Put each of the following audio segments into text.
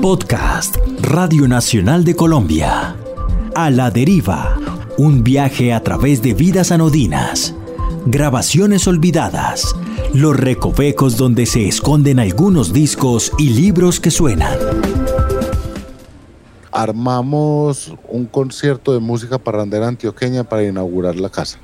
Podcast Radio Nacional de Colombia. A la deriva. Un viaje a través de vidas anodinas. Grabaciones olvidadas. Los recovecos donde se esconden algunos discos y libros que suenan. Armamos un concierto de música parrandera antioqueña para inaugurar la casa.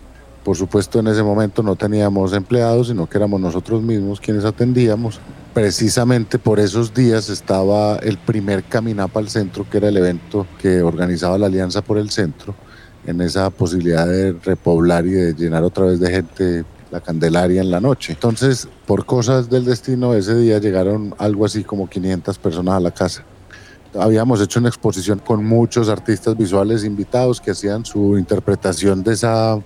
Por supuesto, en ese momento no teníamos empleados, sino que éramos nosotros mismos quienes atendíamos precisamente por esos días estaba el primer Caminapa al Centro, que era el evento que organizaba la Alianza por el Centro, en esa posibilidad de repoblar y de llenar otra vez de gente la Candelaria en la noche. Entonces, por cosas del destino, ese día llegaron algo así como 500 personas a la casa. Habíamos hecho una exposición con muchos artistas visuales invitados que hacían su interpretación de esa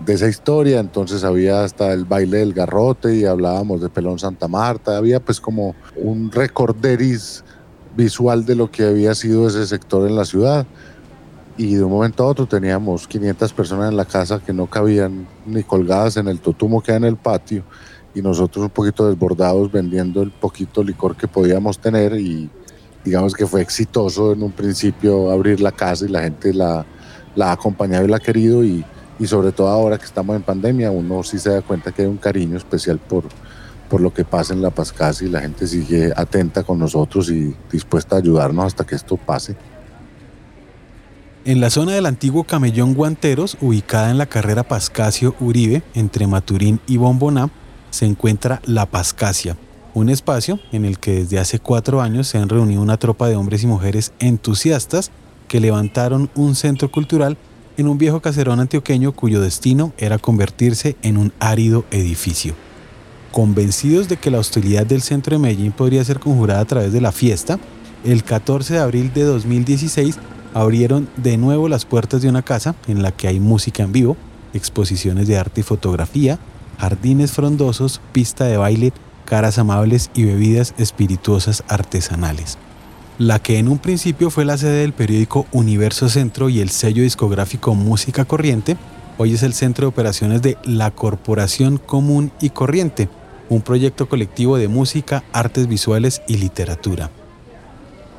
de esa historia, entonces había hasta el baile del garrote y hablábamos de Pelón Santa Marta, había pues como un recorderis visual de lo que había sido ese sector en la ciudad. Y de un momento a otro teníamos 500 personas en la casa que no cabían ni colgadas en el totumo que hay en el patio y nosotros un poquito desbordados vendiendo el poquito licor que podíamos tener y digamos que fue exitoso en un principio abrir la casa y la gente la, la ha acompañado y la ha querido y y sobre todo ahora que estamos en pandemia, uno sí se da cuenta que hay un cariño especial por, por lo que pasa en La Paz y la gente sigue atenta con nosotros y dispuesta a ayudarnos hasta que esto pase. En la zona del antiguo camellón Guanteros, ubicada en la carrera Pascasio Uribe, entre Maturín y Bomboná, se encuentra La Pascasia, un espacio en el que desde hace cuatro años se han reunido una tropa de hombres y mujeres entusiastas que levantaron un centro cultural en un viejo caserón antioqueño cuyo destino era convertirse en un árido edificio. Convencidos de que la hostilidad del centro de Medellín podría ser conjurada a través de la fiesta, el 14 de abril de 2016 abrieron de nuevo las puertas de una casa en la que hay música en vivo, exposiciones de arte y fotografía, jardines frondosos, pista de baile, caras amables y bebidas espirituosas artesanales la que en un principio fue la sede del periódico Universo Centro y el sello discográfico Música Corriente, hoy es el centro de operaciones de la Corporación Común y Corriente, un proyecto colectivo de música, artes visuales y literatura.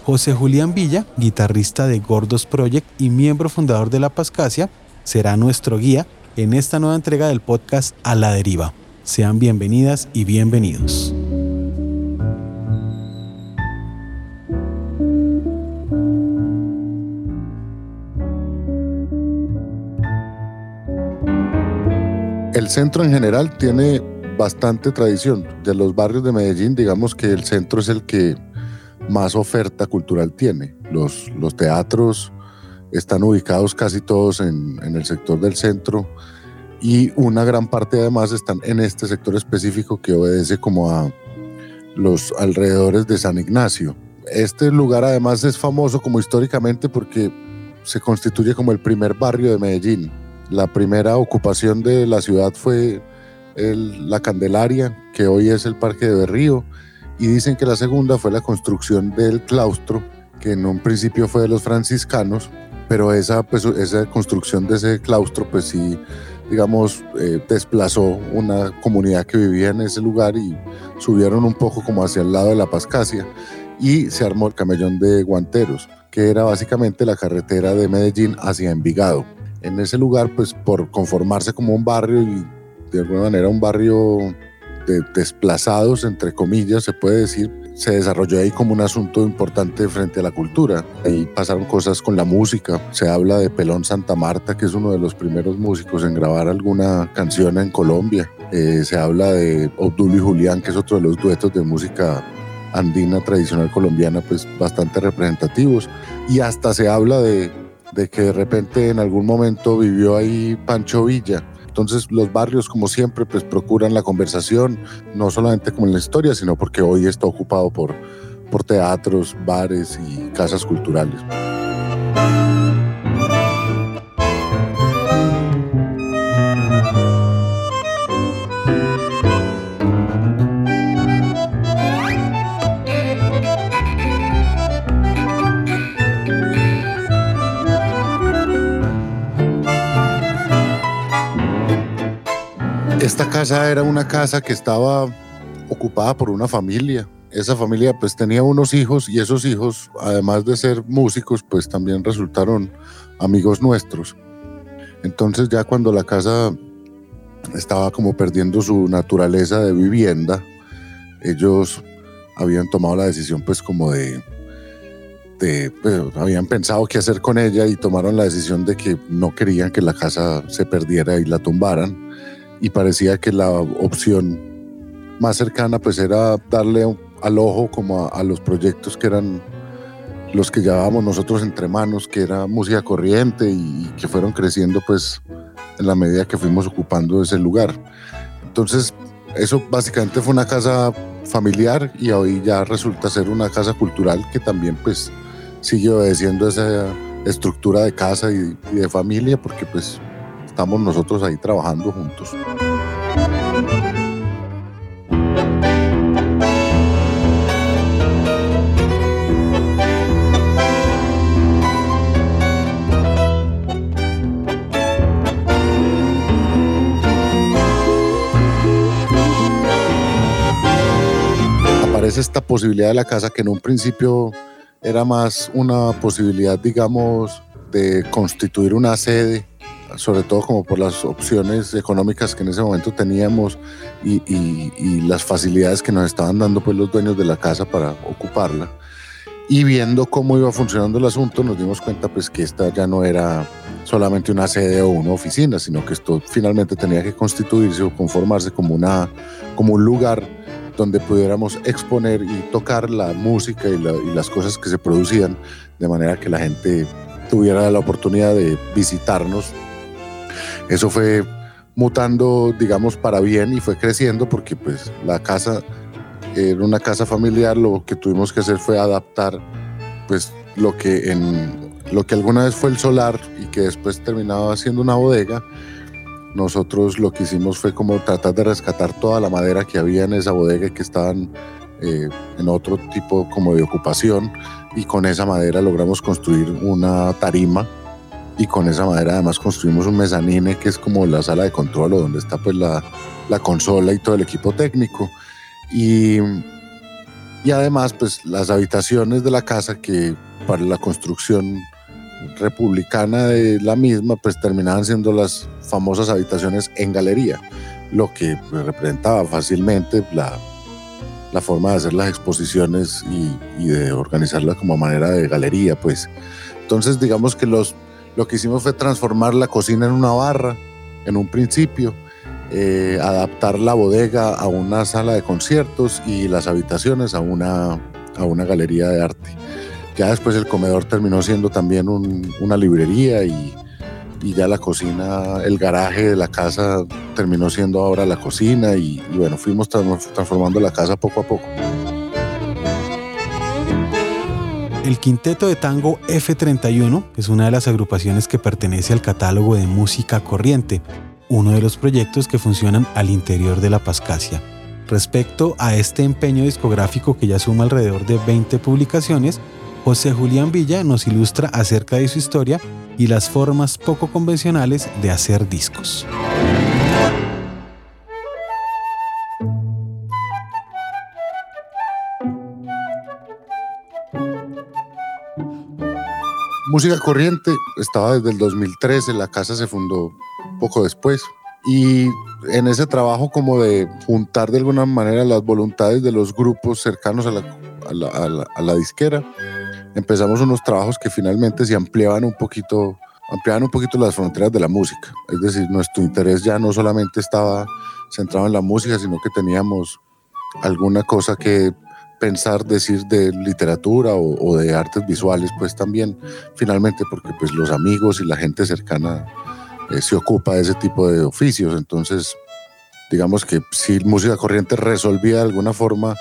José Julián Villa, guitarrista de Gordos Project y miembro fundador de La Pascasia, será nuestro guía en esta nueva entrega del podcast A la Deriva. Sean bienvenidas y bienvenidos. El centro en general tiene bastante tradición. De los barrios de Medellín, digamos que el centro es el que más oferta cultural tiene. Los, teatros están ubicados casi todos en, en, el sector del centro y una gran parte además están en este sector específico que obedece como a los alrededores de San Ignacio. Este lugar además es famoso como históricamente porque se constituye como el primer barrio de Medellín la primera ocupación de la ciudad fue la Candelaria, que hoy es el Parque de Berrío, y dicen que la segunda fue la construcción del claustro, que en un principio fue de los franciscanos, pero esa, pues, esa construcción de ese claustro, pues sí, digamos, eh, desplazó una comunidad que vivía en ese lugar y subieron un poco como hacia el lado de la Pascasia y se armó el camellón de Guanteros, que era básicamente la carretera de Medellín hacia Envigado en ese lugar, pues por conformarse como un barrio y de alguna manera un barrio de desplazados, entre comillas, se puede decir, se desarrolló ahí como un asunto importante frente a la cultura. Ahí pasaron cosas con la música. Se habla de Pelón Santa Marta, que es uno de los primeros músicos en grabar alguna canción en Colombia. Eh, se habla de Obdulio y Julián, que es otro de los duetos de música andina tradicional colombiana, pues bastante representativos. Y hasta se habla de de que de repente en algún momento vivió ahí Pancho Villa. Entonces los barrios, como siempre, pues procuran la conversación, no solamente como en la historia, sino porque hoy está ocupado por, por teatros, bares y casas culturales. Esta casa era una casa que estaba ocupada por una familia. esa familia pues tenía unos hijos y esos hijos, además de ser músicos, pues también resultaron amigos nuestros. Entonces ya cuando la casa estaba como perdiendo su naturaleza de vivienda, ellos habían tomado la decisión pues como de, pues, habían pensado qué hacer con ella y tomaron la decisión de que no querían que la casa se perdiera y la tumbaran y parecía que la opción más cercana pues era darle al ojo como a, los proyectos que eran los que llevábamos nosotros entre manos, que era música corriente y, que fueron creciendo pues en la medida que fuimos ocupando ese lugar. Entonces, eso básicamente fue una casa familiar y hoy ya resulta ser una casa cultural que también pues sigue obedeciendo esa estructura de casa y, y de familia porque pues estamos nosotros ahí trabajando juntos. aparece esta posibilidad de la casa que en un principio era más una posibilidad, digamos, de constituir una sede sobre todo como por las opciones económicas que en ese momento teníamos y, las facilidades que nos estaban dando pues los dueños de la casa para ocuparla. Y viendo cómo iba funcionando el asunto, nos dimos cuenta pues que esta ya no era solamente una sede o una oficina, sino que esto finalmente tenía que constituirse o conformarse como, una, como un lugar donde pudiéramos exponer y tocar la música y, y las cosas que se producían, de manera que la gente tuviera la oportunidad de visitarnos eso fue mutando, digamos, para bien y fue creciendo porque pues la casa era una casa familiar, lo que tuvimos que hacer fue adaptar pues lo que en lo que alguna vez fue el solar y que después terminaba siendo una bodega, nosotros lo que hicimos fue como tratar de rescatar toda la madera que había en esa bodega y que estaban eh, en otro tipo como de ocupación. Y con esa madera logramos construir una tarima y con esa madera además construimos un mezanine que es como la sala de control o donde está pues la, la consola y todo el equipo técnico. Y, y además pues las habitaciones de la casa que para la construcción republicana de la misma pues terminaban siendo las famosas habitaciones en galería lo que representaba fácilmente la, la forma de hacer las exposiciones y, y de organizarlas como manera de galería pues. Entonces digamos que los lo que hicimos fue transformar la cocina en una barra en un principio, eh, adaptar la bodega a una sala de conciertos y las habitaciones a una, a una galería de arte. Ya después el comedor terminó siendo también una librería y, y, ya la cocina, el garaje de la casa terminó siendo ahora la cocina y, y bueno, fuimos transformando la casa poco a poco. El quinteto de tango F31 es una de las agrupaciones que pertenece al catálogo de música corriente, uno de los proyectos que funcionan al interior de la Pascasia. Respecto a este empeño discográfico que ya suma alrededor de 20 publicaciones, José Julián Villa nos ilustra acerca de su historia y las formas poco convencionales de hacer discos. Música Corriente estaba desde el 2013, la casa se fundó poco después. Y en ese trabajo como de juntar de alguna manera las voluntades de los grupos cercanos a la, a la, disquera, empezamos unos trabajos que finalmente se ampliaban un poquito ampliaban un poquito las fronteras de la música. Es decir, nuestro interés ya no solamente estaba centrado en la música, sino que teníamos alguna cosa que pensar, decir de literatura o, de artes visuales, pues también, finalmente, porque pues los amigos y la gente cercana eh, se ocupa de ese tipo de oficios. Entonces, digamos que si música corriente resolvía de alguna forma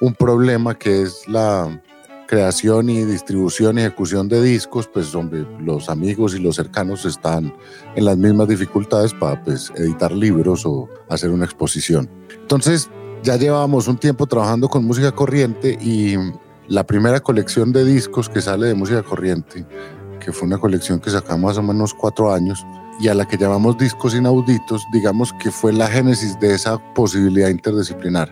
un problema que es la creación y distribución y ejecución de discos, pues donde los amigos y los cercanos están en las mismas dificultades para pues, editar libros o hacer una exposición. Entonces, ya llevábamos un tiempo trabajando con música corriente y la primera colección de discos que sale de música corriente, que fue una colección que sacamos hace menos cuatro años y a la que llamamos discos inauditos, digamos que fue la génesis de esa posibilidad interdisciplinar.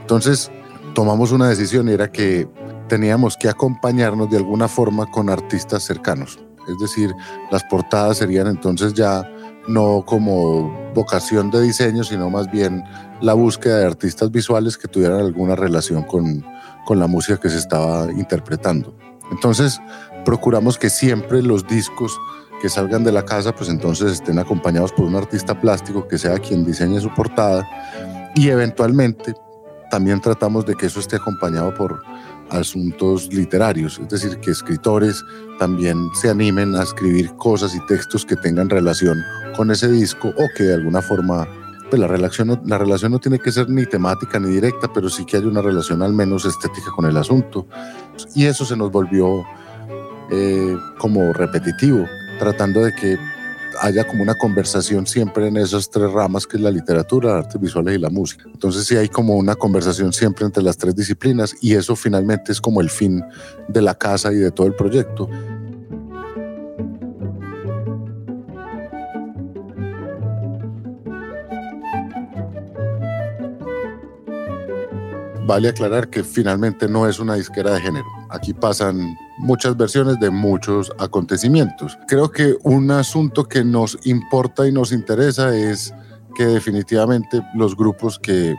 Entonces, tomamos una decisión y era que teníamos que acompañarnos de alguna forma con artistas cercanos. Es decir, las portadas serían entonces ya no como vocación de diseño, sino más bien la búsqueda de artistas visuales que tuvieran alguna relación con, con la música que se estaba interpretando. Entonces, procuramos que siempre los discos que salgan de la casa, pues entonces estén acompañados por un artista plástico que sea quien diseñe su portada y eventualmente también tratamos de que eso esté acompañado por asuntos literarios, es decir, que escritores también se animen a escribir cosas y textos que tengan relación con ese disco o que de alguna forma pues la relación, no, la relación no tiene que ser ni temática ni directa, pero sí que hay una relación al menos estética con el asunto. Y eso se nos volvió eh, como repetitivo, tratando de que haya como una conversación siempre en esas tres ramas que es la literatura, artes visuales y la música. Entonces sí hay como una conversación siempre entre las tres disciplinas y eso finalmente es como el fin de la casa y de todo el proyecto. Vale aclarar que finalmente no es una disquera de género. Aquí pasan muchas versiones de muchos acontecimientos. Creo que un asunto que nos importa y nos interesa es que definitivamente los grupos que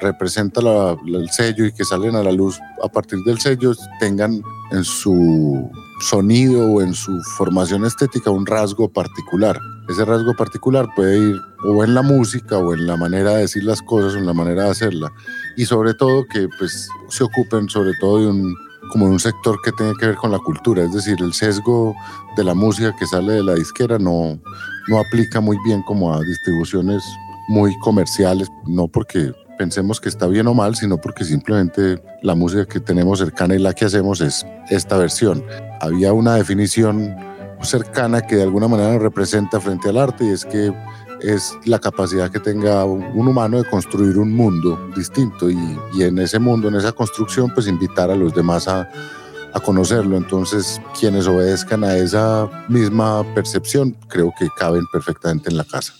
representan el sello y que salen a la luz a partir del sello tengan en su sonido o en su formación estética un rasgo particular. Ese rasgo particular puede ir o en la música o en la manera de decir las cosas o en la manera de hacerla. Y sobre todo que pues se ocupen sobre todo de un como un sector que tiene que ver con la cultura, es decir, el sesgo de la música que sale de la disquera no, no aplica muy bien como a distribuciones muy comerciales, no porque pensemos que está bien o mal, sino porque simplemente la música que tenemos cercana y la que hacemos es esta versión. Había una definición cercana que de alguna manera representa frente al arte y es que es la capacidad que tenga un humano de construir un mundo distinto y, y en ese mundo, en esa construcción, pues invitar a los demás a, a conocerlo. Entonces, quienes obedezcan a esa misma percepción, creo que caben perfectamente en la casa.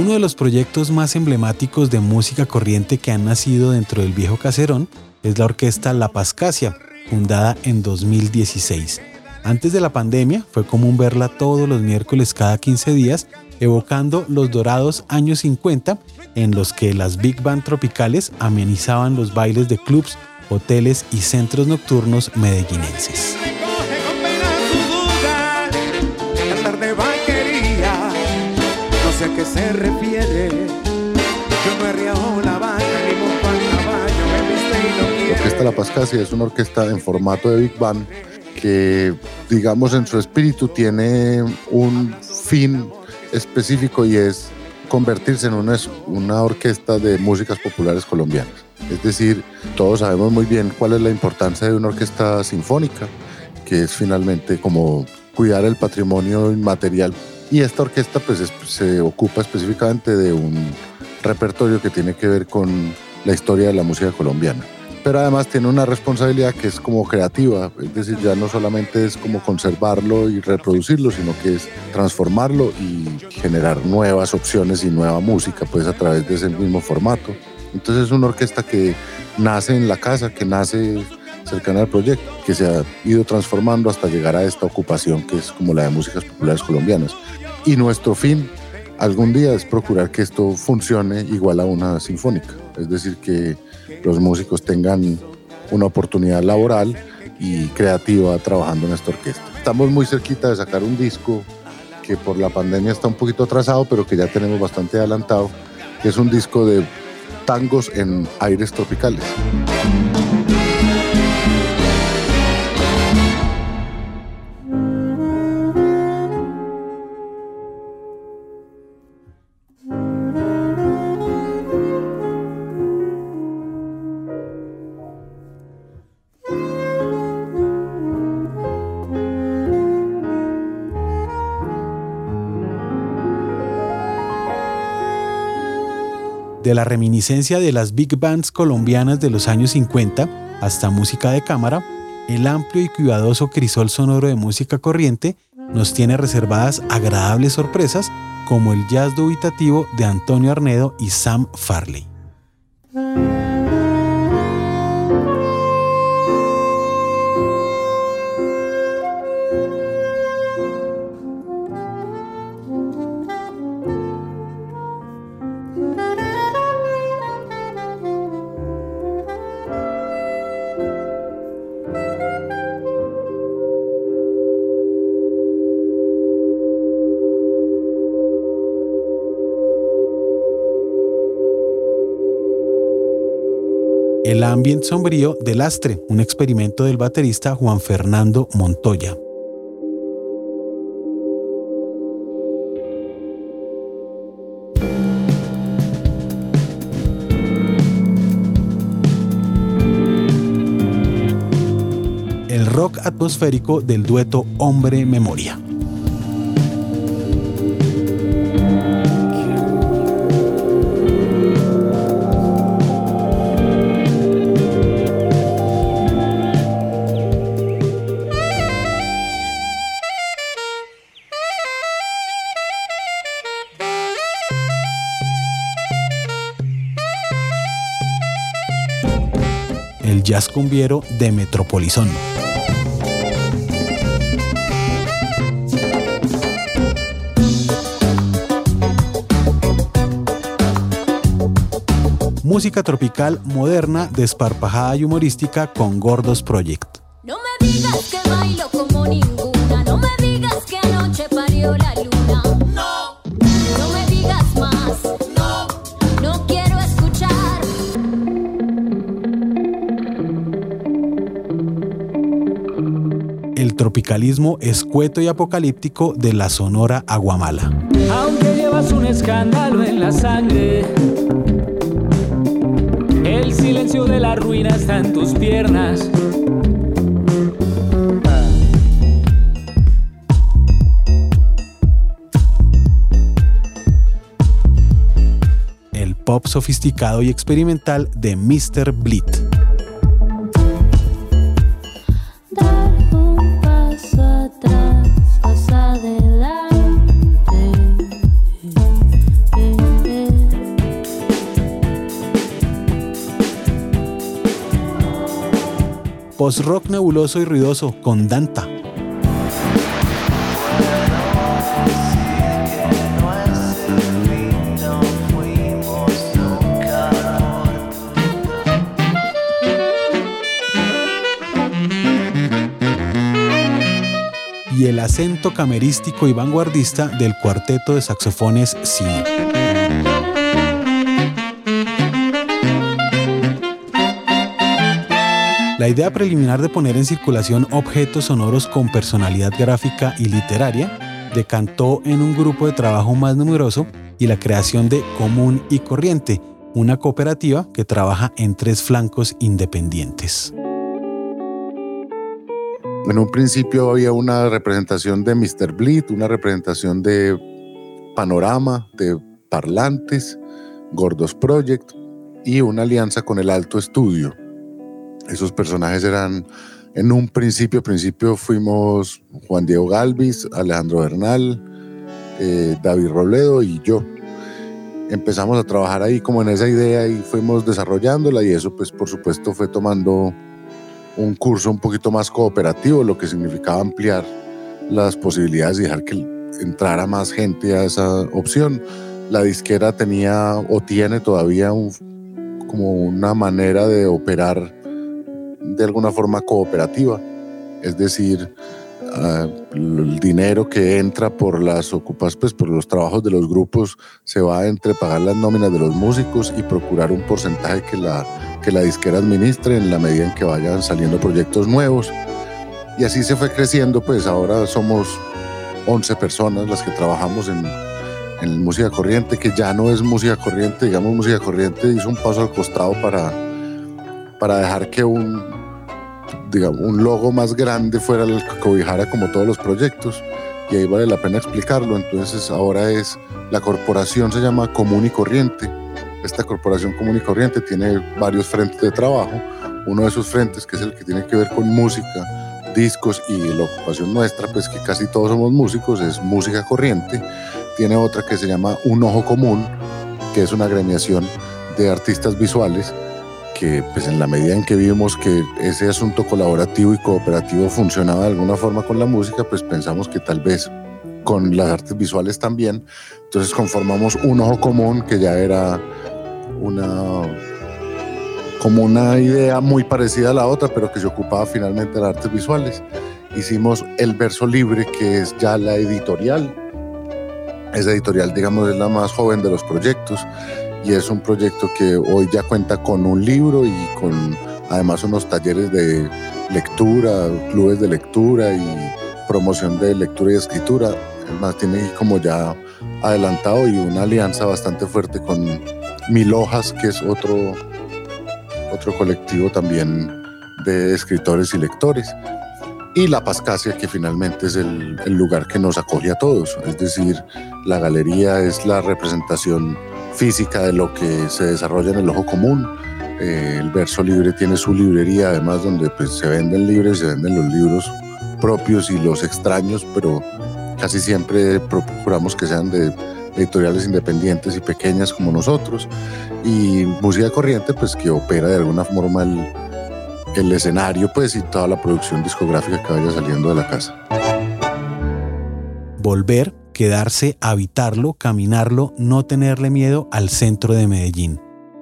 Uno de los proyectos más emblemáticos de música corriente que han nacido dentro del viejo caserón es la orquesta La Pascasia, fundada en 2016. Antes de la pandemia fue común verla todos los miércoles cada 15 días, evocando los dorados años 50 en los que las big band tropicales amenizaban los bailes de clubs, hoteles y centros nocturnos medellinenses. Qué se refiere. Yo no la vaca ni me viste y no. La Orquesta La Pascasia es una orquesta en formato de Big Band que, digamos, en su espíritu tiene un fin específico y es convertirse en una, una orquesta de músicas populares colombianas. Es decir, todos sabemos muy bien cuál es la importancia de una orquesta sinfónica, que es finalmente como cuidar el patrimonio inmaterial y esta orquesta pues se ocupa específicamente de un repertorio que tiene que ver con la historia de la música colombiana. Pero además tiene una responsabilidad que es como creativa, es decir, ya no solamente es como conservarlo y reproducirlo, sino que es transformarlo y generar nuevas opciones y nueva música pues a través de ese mismo formato. Entonces es una orquesta que nace en la casa, que nace cercana al proyecto, que se ha ido transformando hasta llegar a esta ocupación que es como la de músicas populares colombianas. Y nuestro fin algún día es procurar que esto funcione igual a una sinfónica, es decir, que los músicos tengan una oportunidad laboral y creativa trabajando en esta orquesta. Estamos muy cerquita de sacar un disco que por la pandemia está un poquito atrasado, pero que ya tenemos bastante adelantado, que es un disco de tangos en aires tropicales. De la reminiscencia de las big bands colombianas de los años 50 hasta música de cámara, el amplio y cuidadoso crisol sonoro de música corriente nos tiene reservadas agradables sorpresas como el jazz dubitativo de Antonio Arnedo y Sam Farley. Ambiente sombrío del Astre, un experimento del baterista Juan Fernando Montoya. El rock atmosférico del dueto Hombre Memoria. Jazz cumbiero de Metropolizón. Música tropical moderna, desparpajada y humorística con Gordos Project. No me digas que bailo como ninguna, tropicalismo escueto y apocalíptico de la sonora Aguamala. Aunque llevas un escándalo en la sangre, el silencio de la ruina está en tus piernas. El pop sofisticado y experimental de Mr. Blit. Post-rock nebuloso y ruidoso con Danta. y el acento camerístico y vanguardista del cuarteto de saxofones Cine. La idea preliminar de poner en circulación objetos sonoros con personalidad gráfica y literaria decantó en un grupo de trabajo más numeroso y la creación de Común y Corriente, una cooperativa que trabaja en tres flancos independientes. En un principio había una representación de Mr. Bleed, una representación de Panorama, de Parlantes, Gordos Project y una alianza con el Alto Estudio. Esos personajes eran, en un principio, principio fuimos Juan Diego Galvis, Alejandro Bernal, eh, David Robledo y yo. Empezamos a trabajar ahí como en esa idea y fuimos desarrollándola y eso pues por supuesto fue tomando un curso un poquito más cooperativo, lo que significaba ampliar las posibilidades y dejar que entrara más gente a esa opción. La disquera tenía o tiene todavía un, como una manera de operar de alguna forma cooperativa, es decir, uh, el dinero que entra por las ocupas, pues por los trabajos de los grupos se va entre pagar las nóminas de los músicos y procurar un porcentaje que la que la disquera administre en la medida en que vayan saliendo proyectos nuevos. Y así se fue creciendo, pues ahora somos 11 personas las que trabajamos en, en música corriente, que ya no es música corriente, digamos música corriente hizo un paso al costado para, para dejar que un, digamos, un logo más grande fuera el que cobijara como todos los proyectos. Y ahí vale la pena explicarlo. Entonces ahora es, la corporación se llama Común y Corriente esta corporación común y corriente tiene varios frentes de trabajo. Uno de esos frentes, que es el que tiene que ver con música, discos y la ocupación nuestra, pues que casi todos somos músicos, es música corriente. Tiene otra que se llama Un Ojo Común, que es una agremiación de artistas visuales que pues en la medida en que vimos que ese asunto colaborativo y cooperativo funcionaba de alguna forma con la música, pues pensamos que tal vez con las artes visuales también. Entonces conformamos un ojo común que ya era una como una idea muy parecida a la otra, pero que se ocupaba finalmente de las artes visuales. Hicimos El Verso Libre, que es ya la editorial. Esa editorial, digamos, es la más joven de los proyectos y es un proyecto que hoy ya cuenta con un libro y con además unos talleres de lectura, clubes de lectura y promoción de lectura y escritura. Además tiene como ya adelantado y una alianza bastante fuerte con Mil Hojas, que es otro, otro colectivo también de escritores y lectores. Y La Pascasia, que finalmente es el, el lugar que nos acoge a todos. Es decir, la galería es la representación física de lo que se desarrolla en el ojo común. Eh, el verso libre tiene su librería, además, donde pues, se venden libros, se venden los libros propios y los extraños, pero casi siempre procuramos que sean de editoriales independientes y pequeñas como nosotros. Y música corriente, pues que opera de alguna forma el, el escenario, pues y toda la producción discográfica que vaya saliendo de la casa. Volver quedarse, habitarlo, caminarlo, no tenerle miedo al centro de Medellín.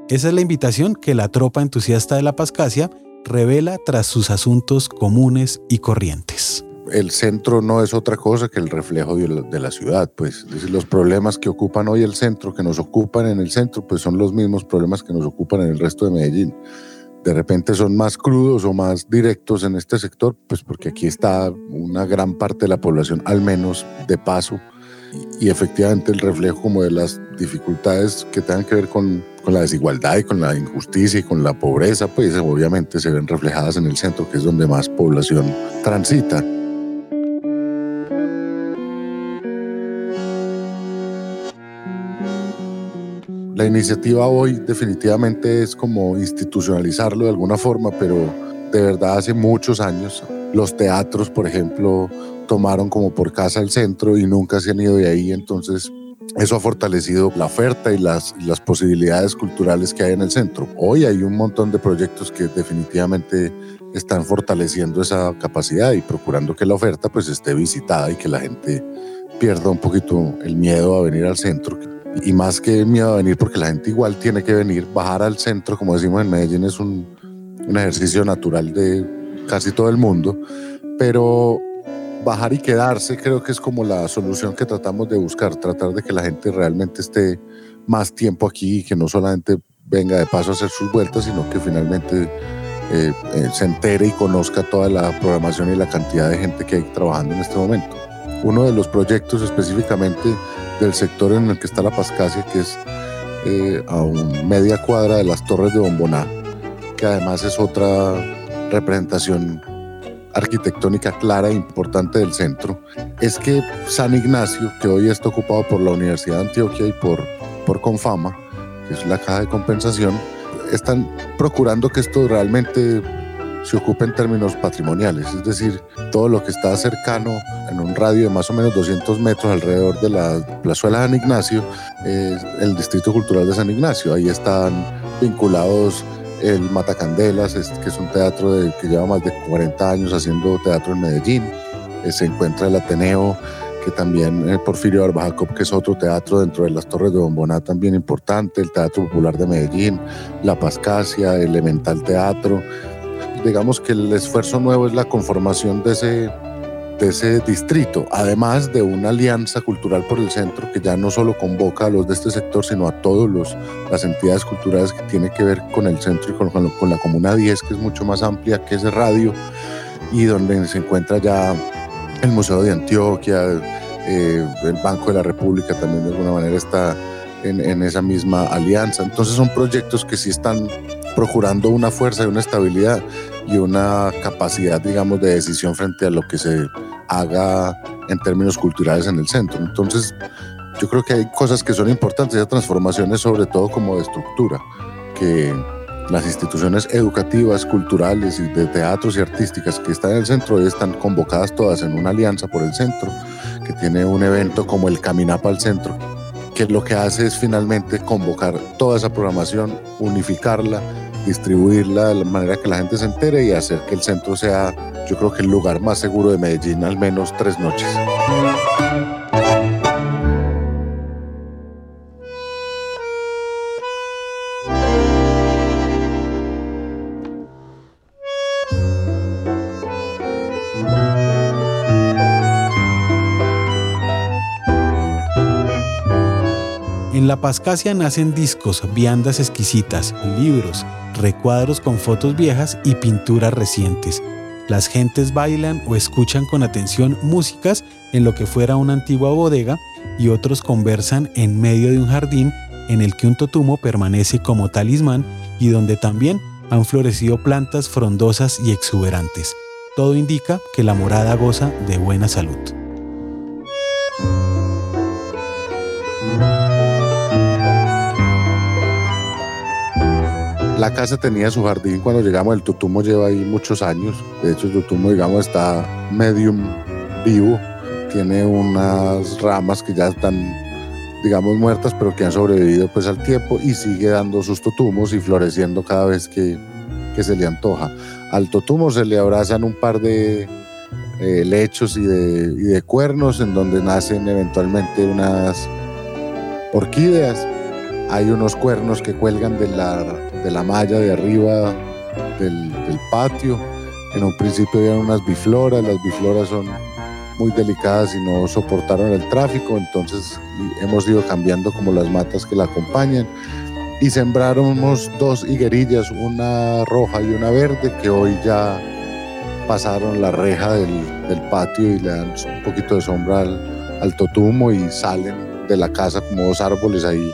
Esa es la invitación que la tropa entusiasta de la Pascasia revela tras sus asuntos comunes y corrientes. El centro no es otra cosa que el reflejo de la, ciudad, pues los problemas que ocupan hoy el centro, que nos ocupan en el centro, pues son los mismos problemas que nos ocupan en el resto de Medellín de repente son más crudos o más directos en este sector, pues porque aquí está una gran parte de la población, al menos de paso, y efectivamente el reflejo como de las dificultades que tengan que ver con, con, la desigualdad y con la injusticia y con la pobreza, pues obviamente se ven reflejadas en el centro, que es donde más población transita. La iniciativa hoy definitivamente es como institucionalizarlo de alguna forma, pero de verdad hace muchos años los teatros, por ejemplo, tomaron como por casa el centro y nunca se han ido de ahí. Entonces, eso ha fortalecido la oferta y las, las posibilidades culturales que hay en el centro. Hoy hay un montón de proyectos que definitivamente están fortaleciendo esa capacidad y procurando que la oferta pues esté visitada y que la gente pierda un poquito el miedo a venir al centro. Y más que el miedo a venir, porque la gente igual tiene que venir, bajar al centro, como decimos en Medellín, es un, un ejercicio natural de casi todo el mundo, pero bajar y quedarse creo que es como la solución que tratamos de buscar, tratar de que la gente realmente esté más tiempo aquí y que no solamente venga de paso a hacer sus vueltas, sino que finalmente eh, eh, se entere y conozca toda la programación y la cantidad de gente que hay trabajando en este momento. Uno de los proyectos específicamente del sector en el que está la Pascasia, que es eh, a un media cuadra de las Torres de Bomboná, que además es otra representación arquitectónica clara e importante del centro, es que San Ignacio, que hoy está ocupado por la Universidad de Antioquia y por, por Confama, que es la caja de compensación, están procurando que esto realmente se ocupe en términos patrimoniales, es decir, todo lo que está cercano en un radio de más o menos 200 metros alrededor de la plazuela San Ignacio, es el Distrito Cultural de San Ignacio. Ahí están vinculados el Matacandelas, que es un teatro que lleva más de 40 años haciendo teatro en Medellín. Eh, se encuentra el Ateneo, que también el Porfirio Jacob, que es otro teatro dentro de las Torres de Bomboná también importante, el Teatro Popular de Medellín, La Pascasia, Elemental Teatro. Digamos que el esfuerzo nuevo es la conformación de ese de ese distrito, además de una alianza cultural por el centro que ya no solo convoca a los de este sector, sino a todas las entidades culturales que tiene que ver con el centro y con, la Comuna 10, que es mucho más amplia que ese radio, y donde se encuentra ya el Museo de Antioquia, eh, el Banco de la República también de alguna manera está en, en esa misma alianza. Entonces son proyectos que sí están procurando una fuerza y una estabilidad y una capacidad, digamos, de decisión frente a lo que se haga en términos culturales en el centro. Entonces, yo creo que hay cosas que son importantes, esas transformaciones sobre todo como de estructura, que las instituciones educativas, culturales y de teatros y artísticas que están en el centro están convocadas todas en una alianza por el centro, que tiene un evento como el Caminapa al Centro, que lo que hace es finalmente convocar toda esa programación, unificarla, distribuirla de la manera que la gente se entere y hacer que el centro sea, yo creo que el lugar más seguro de Medellín al menos tres noches. En la Pascasia nacen discos, viandas exquisitas, libros, recuadros con fotos viejas y pinturas recientes. Las gentes bailan o escuchan con atención músicas en lo que fuera una antigua bodega y otros conversan en medio de un jardín en el que un totumo permanece como talismán y donde también han florecido plantas frondosas y exuberantes. Todo indica que la morada goza de buena salud. La casa tenía su jardín cuando llegamos, el tutumo lleva ahí muchos años, de hecho el tutumo digamos está medium vivo, tiene unas ramas que ya están digamos muertas pero que han sobrevivido pues al tiempo y sigue dando sus tutumos y floreciendo cada vez que, que se le antoja. Al totumo se le abrazan un par de eh, lechos y de, y de cuernos en donde nacen eventualmente unas orquídeas. Hay unos cuernos que cuelgan de la, de la malla de arriba del, del patio. En un principio eran unas bifloras, las bifloras son muy delicadas y no soportaron el tráfico, entonces hemos ido cambiando como las matas que la acompañan y sembramos dos higuerillas, una roja y una verde, que hoy ya pasaron la reja del, del patio y le dan un poquito de sombra al, al totumo y salen de la casa como dos árboles ahí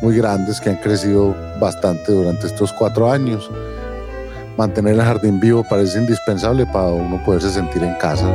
muy grandes que han crecido bastante durante estos cuatro años. Mantener el jardín vivo parece indispensable para uno poderse sentir en casa.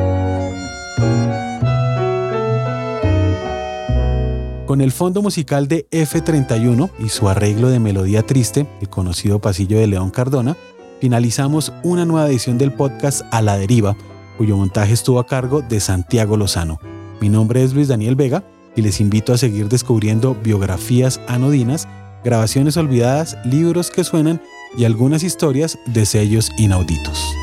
Con el fondo musical de F31 y su arreglo de melodía triste, el conocido pasillo de León Cardona, finalizamos una nueva edición del podcast A la Deriva, cuyo montaje estuvo a cargo de Santiago Lozano. Mi nombre es Luis Daniel Vega y les invito a seguir descubriendo biografías anodinas, grabaciones olvidadas, libros que suenan y algunas historias de sellos inauditos.